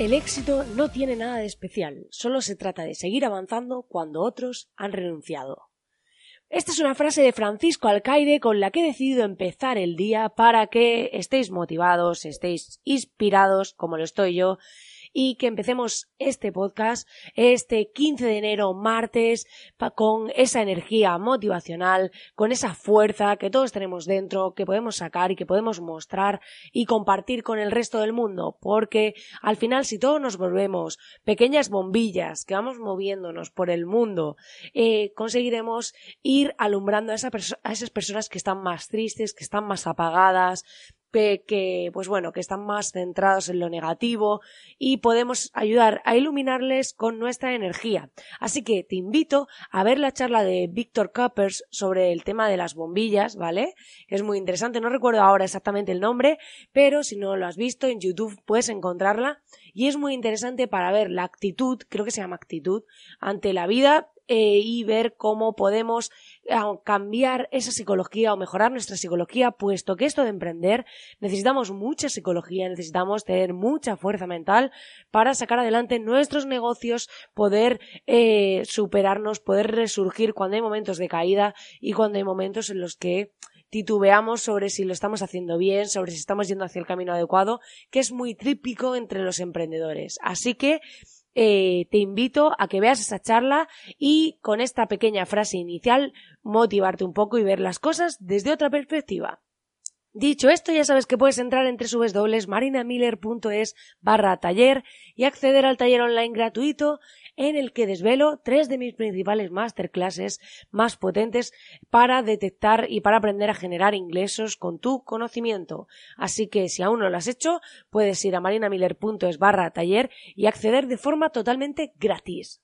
El éxito no tiene nada de especial, solo se trata de seguir avanzando cuando otros han renunciado. Esta es una frase de Francisco Alcaide con la que he decidido empezar el día para que estéis motivados, estéis inspirados, como lo estoy yo, y que empecemos este podcast este 15 de enero, martes, con esa energía motivacional, con esa fuerza que todos tenemos dentro, que podemos sacar y que podemos mostrar y compartir con el resto del mundo, porque al final si todos nos volvemos pequeñas bombillas que vamos moviéndonos por el mundo, eh, conseguiremos ir alumbrando a esas personas que están más tristes, que están más apagadas, que, pues bueno, que están más centrados en lo negativo y podemos ayudar a iluminarles con nuestra energía. Así que te invito a ver la charla de Víctor Cuppers sobre el tema de las bombillas, ¿vale? Es muy interesante, no recuerdo ahora exactamente el nombre, pero si no lo has visto en YouTube puedes encontrarla y es muy interesante para ver la actitud, creo que se llama actitud, ante la vida eh, y ver cómo podemos eh, cambiar esa psicología o mejorar nuestra psicología, puesto que esto de emprender necesitamos mucha psicología, necesitamos tener mucha fuerza mental para sacar adelante nuestros negocios, poder eh, superarnos, poder resurgir cuando hay momentos de caída y cuando hay momentos en los que titubeamos sobre si lo estamos haciendo bien, sobre si estamos yendo hacia el camino adecuado, que es muy típico entre los emprendedores. Así que eh, te invito a que veas esa charla y con esta pequeña frase inicial motivarte un poco y ver las cosas desde otra perspectiva. Dicho esto, ya sabes que puedes entrar en www.marinamiller.es barra taller y acceder al taller online gratuito en el que desvelo tres de mis principales masterclasses más potentes para detectar y para aprender a generar ingresos con tu conocimiento. Así que si aún no lo has hecho, puedes ir a marinamiller.es barra taller y acceder de forma totalmente gratis.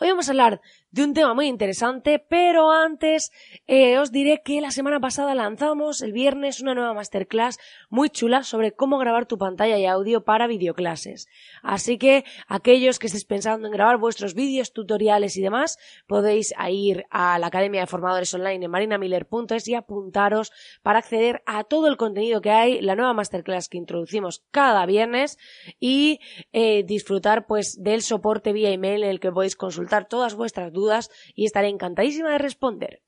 Hoy vamos a hablar de un tema muy interesante, pero antes eh, os diré que la semana pasada lanzamos el viernes una nueva masterclass muy chula sobre cómo grabar tu pantalla y audio para videoclases. Así que aquellos que estéis pensando en grabar vuestros vídeos, tutoriales y demás, podéis ir a la Academia de Formadores Online en marinamiller.es y apuntaros para acceder a todo el contenido que hay, la nueva masterclass que introducimos cada viernes y eh, disfrutar pues del soporte vía email en el que podéis consultar todas vuestras dudas dudas y estaré encantadísima de responder.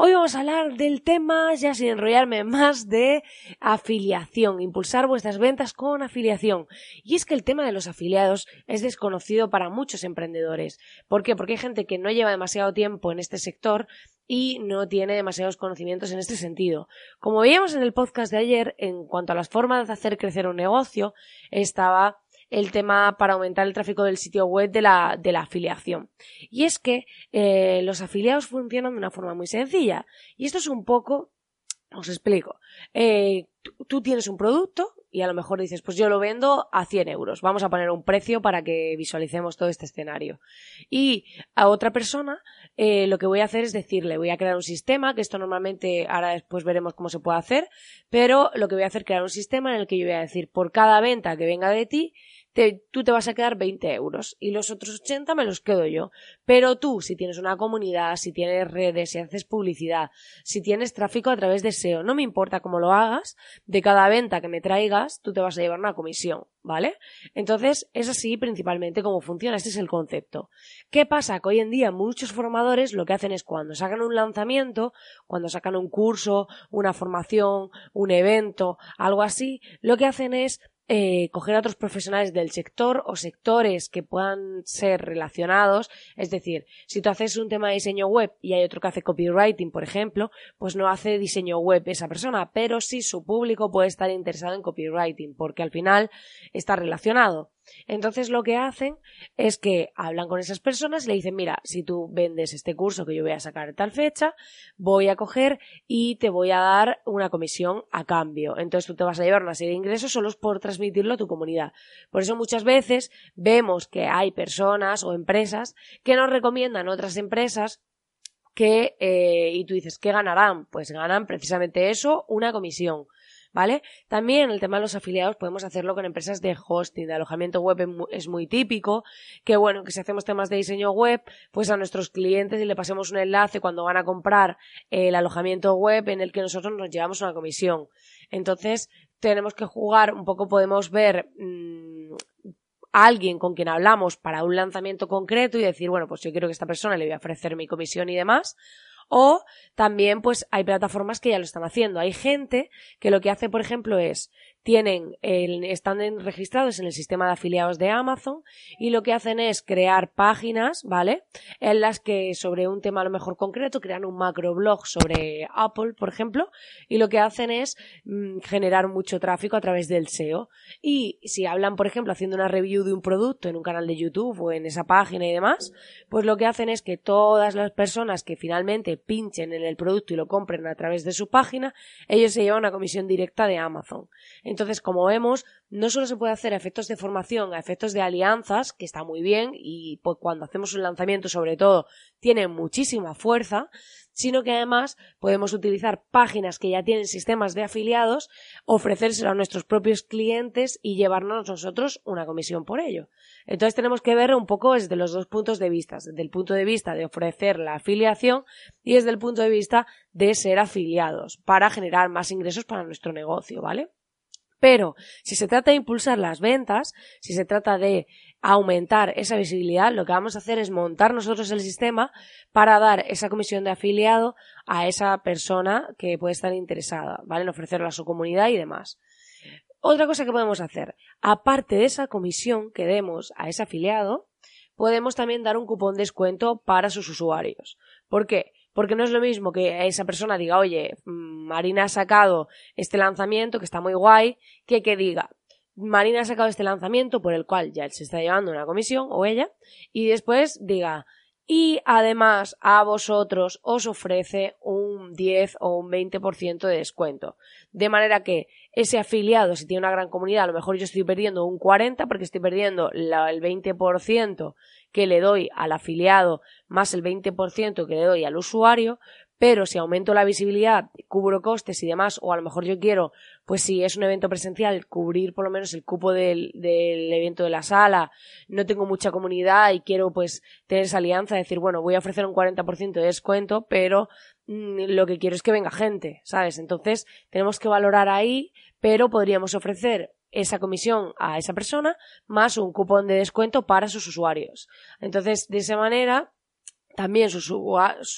Hoy vamos a hablar del tema, ya sin enrollarme más, de afiliación, impulsar vuestras ventas con afiliación. Y es que el tema de los afiliados es desconocido para muchos emprendedores. ¿Por qué? Porque hay gente que no lleva demasiado tiempo en este sector y no tiene demasiados conocimientos en este sentido. Como veíamos en el podcast de ayer, en cuanto a las formas de hacer crecer un negocio, estaba el tema para aumentar el tráfico del sitio web de la, de la afiliación. Y es que eh, los afiliados funcionan de una forma muy sencilla. Y esto es un poco, os explico. Eh, tú tienes un producto y a lo mejor dices, pues yo lo vendo a 100 euros. Vamos a poner un precio para que visualicemos todo este escenario. Y a otra persona eh, lo que voy a hacer es decirle, voy a crear un sistema, que esto normalmente ahora después veremos cómo se puede hacer, pero lo que voy a hacer es crear un sistema en el que yo voy a decir, por cada venta que venga de ti, tú te vas a quedar 20 euros y los otros 80 me los quedo yo. Pero tú, si tienes una comunidad, si tienes redes, si haces publicidad, si tienes tráfico a través de SEO, no me importa cómo lo hagas, de cada venta que me traigas, tú te vas a llevar una comisión, ¿vale? Entonces, es así principalmente cómo funciona, este es el concepto. ¿Qué pasa? Que hoy en día muchos formadores lo que hacen es cuando sacan un lanzamiento, cuando sacan un curso, una formación, un evento, algo así, lo que hacen es eh, coger a otros profesionales del sector o sectores que puedan ser relacionados. Es decir, si tú haces un tema de diseño web y hay otro que hace copywriting, por ejemplo, pues no hace diseño web esa persona, pero sí su público puede estar interesado en copywriting, porque al final está relacionado. Entonces lo que hacen es que hablan con esas personas y le dicen, mira, si tú vendes este curso que yo voy a sacar tal fecha, voy a coger y te voy a dar una comisión a cambio. Entonces tú te vas a llevar una serie de ingresos solo por transmitirlo a tu comunidad. Por eso muchas veces vemos que hay personas o empresas que nos recomiendan otras empresas que, eh, y tú dices, ¿qué ganarán? Pues ganan precisamente eso, una comisión. ¿Vale? También el tema de los afiliados podemos hacerlo con empresas de hosting, de alojamiento web es muy típico, que bueno, que si hacemos temas de diseño web, pues a nuestros clientes y le pasemos un enlace cuando van a comprar el alojamiento web en el que nosotros nos llevamos una comisión. Entonces, tenemos que jugar, un poco podemos ver mmm, alguien con quien hablamos para un lanzamiento concreto y decir, bueno, pues yo quiero que esta persona le voy a ofrecer mi comisión y demás, o también, pues, hay plataformas que ya lo están haciendo. Hay gente que lo que hace, por ejemplo, es tienen están registrados en el sistema de afiliados de Amazon y lo que hacen es crear páginas, ¿vale? En las que sobre un tema a lo mejor concreto crean un macro blog sobre Apple, por ejemplo, y lo que hacen es mm, generar mucho tráfico a través del SEO. Y si hablan, por ejemplo, haciendo una review de un producto en un canal de YouTube o en esa página y demás, pues lo que hacen es que todas las personas que finalmente pinchen en el producto y lo compren a través de su página, ellos se llevan una comisión directa de Amazon. Entonces, como vemos, no solo se puede hacer a efectos de formación, a efectos de alianzas, que está muy bien y pues, cuando hacemos un lanzamiento sobre todo tiene muchísima fuerza, sino que además podemos utilizar páginas que ya tienen sistemas de afiliados, ofrecérselo a nuestros propios clientes y llevarnos nosotros una comisión por ello. Entonces tenemos que ver un poco desde los dos puntos de vista, desde el punto de vista de ofrecer la afiliación y desde el punto de vista de ser afiliados para generar más ingresos para nuestro negocio, ¿vale? Pero si se trata de impulsar las ventas, si se trata de aumentar esa visibilidad, lo que vamos a hacer es montar nosotros el sistema para dar esa comisión de afiliado a esa persona que puede estar interesada, ¿vale? En ofrecerlo a su comunidad y demás. Otra cosa que podemos hacer, aparte de esa comisión que demos a ese afiliado, podemos también dar un cupón de descuento para sus usuarios. ¿Por qué? Porque no es lo mismo que esa persona diga, oye, mm, Marina ha sacado este lanzamiento que está muy guay, que que diga, Marina ha sacado este lanzamiento por el cual ya se está llevando una comisión, o ella, y después diga, y además a vosotros os ofrece un 10 o un 20% de descuento. De manera que ese afiliado, si tiene una gran comunidad, a lo mejor yo estoy perdiendo un 40 porque estoy perdiendo el 20% que le doy al afiliado más el 20% que le doy al usuario, pero si aumento la visibilidad, cubro costes y demás, o a lo mejor yo quiero, pues si es un evento presencial, cubrir por lo menos el cupo del, del evento de la sala, no tengo mucha comunidad y quiero pues tener esa alianza, decir, bueno, voy a ofrecer un 40% de descuento, pero mm, lo que quiero es que venga gente, ¿sabes? Entonces tenemos que valorar ahí, pero podríamos ofrecer esa comisión a esa persona más un cupón de descuento para sus usuarios. Entonces, de esa manera, también sus,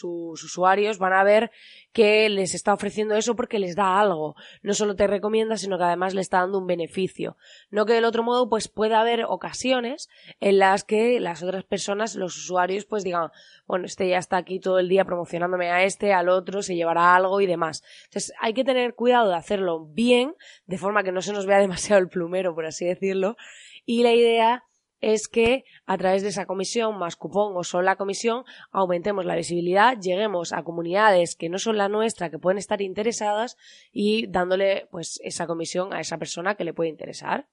usuarios van a ver que les está ofreciendo eso porque les da algo. No solo te recomienda, sino que además le está dando un beneficio. No que del otro modo, pues puede haber ocasiones en las que las otras personas, los usuarios, pues digan, bueno, este ya está aquí todo el día promocionándome a este, al otro, se llevará algo y demás. Entonces hay que tener cuidado de hacerlo bien, de forma que no se nos vea demasiado el plumero, por así decirlo. Y la idea es que a través de esa comisión más cupón o solo la comisión aumentemos la visibilidad, lleguemos a comunidades que no son la nuestra, que pueden estar interesadas y dándole pues esa comisión a esa persona que le puede interesar.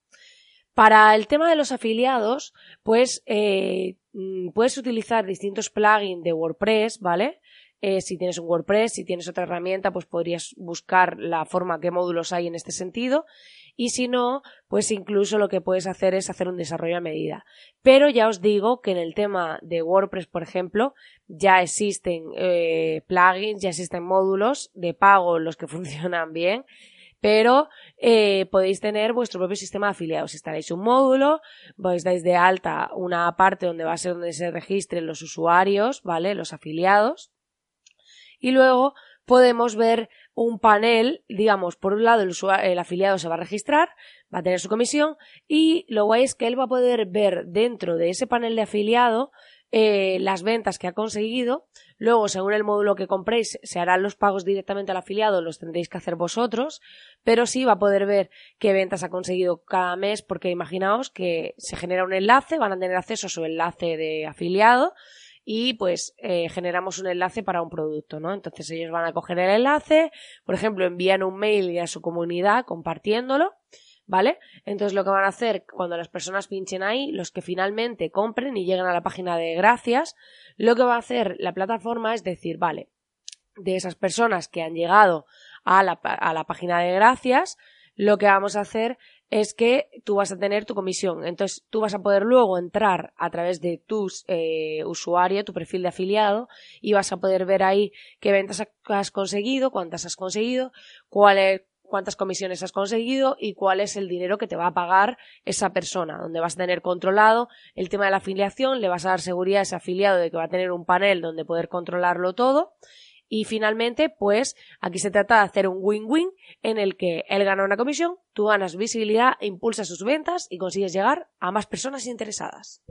Para el tema de los afiliados, pues eh, mm, puedes utilizar distintos plugins de WordPress, ¿vale? Eh, si tienes un WordPress, si tienes otra herramienta, pues podrías buscar la forma que módulos hay en este sentido y si no, pues incluso lo que puedes hacer es hacer un desarrollo a medida. Pero ya os digo que en el tema de WordPress, por ejemplo, ya existen eh, plugins, ya existen módulos de pago los que funcionan bien pero eh, podéis tener vuestro propio sistema de afiliados. Instaláis un módulo, vais dais de alta una parte donde va a ser donde se registren los usuarios, ¿vale? Los afiliados. Y luego podemos ver un panel, digamos, por un lado el, afiliado se va a registrar, va a tener su comisión y lo guay es que él va a poder ver dentro de ese panel de afiliado eh, las ventas que ha conseguido. Luego, según el módulo que compréis, se harán los pagos directamente al afiliado, los tendréis que hacer vosotros, pero sí va a poder ver qué ventas ha conseguido cada mes, porque imaginaos que se genera un enlace, van a tener acceso a su enlace de afiliado y pues eh, generamos un enlace para un producto, ¿no? Entonces ellos van a coger el enlace, por ejemplo, envían un mail a su comunidad compartiéndolo ¿vale? Entonces lo que van a hacer cuando las personas pinchen ahí, los que finalmente compren y lleguen a la página de gracias, lo que va a hacer la plataforma es decir, vale, de esas personas que han llegado a la, a la página de gracias, lo que vamos a hacer es que tú vas a tener tu comisión. Entonces tú vas a poder luego entrar a través de tu eh, usuario, tu perfil de afiliado, y vas a poder ver ahí qué ventas has conseguido, cuántas has conseguido, cuál es, cuántas comisiones has conseguido y cuál es el dinero que te va a pagar esa persona, donde vas a tener controlado el tema de la afiliación, le vas a dar seguridad a ese afiliado de que va a tener un panel donde poder controlarlo todo. Y finalmente, pues aquí se trata de hacer un win-win en el que él gana una comisión, tú ganas visibilidad, impulsas sus ventas y consigues llegar a más personas interesadas.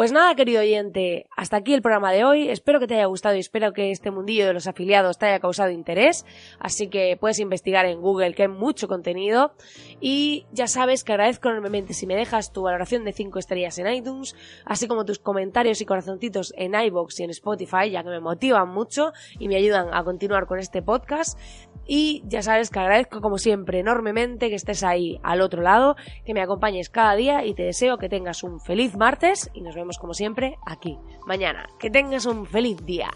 Pues nada, querido oyente, hasta aquí el programa de hoy. Espero que te haya gustado y espero que este mundillo de los afiliados te haya causado interés. Así que puedes investigar en Google, que hay mucho contenido. Y ya sabes que agradezco enormemente si me dejas tu valoración de 5 estrellas en iTunes, así como tus comentarios y corazoncitos en iBox y en Spotify, ya que me motivan mucho y me ayudan a continuar con este podcast. Y ya sabes que agradezco como siempre enormemente que estés ahí al otro lado, que me acompañes cada día y te deseo que tengas un feliz martes y nos vemos como siempre aquí mañana. Que tengas un feliz día.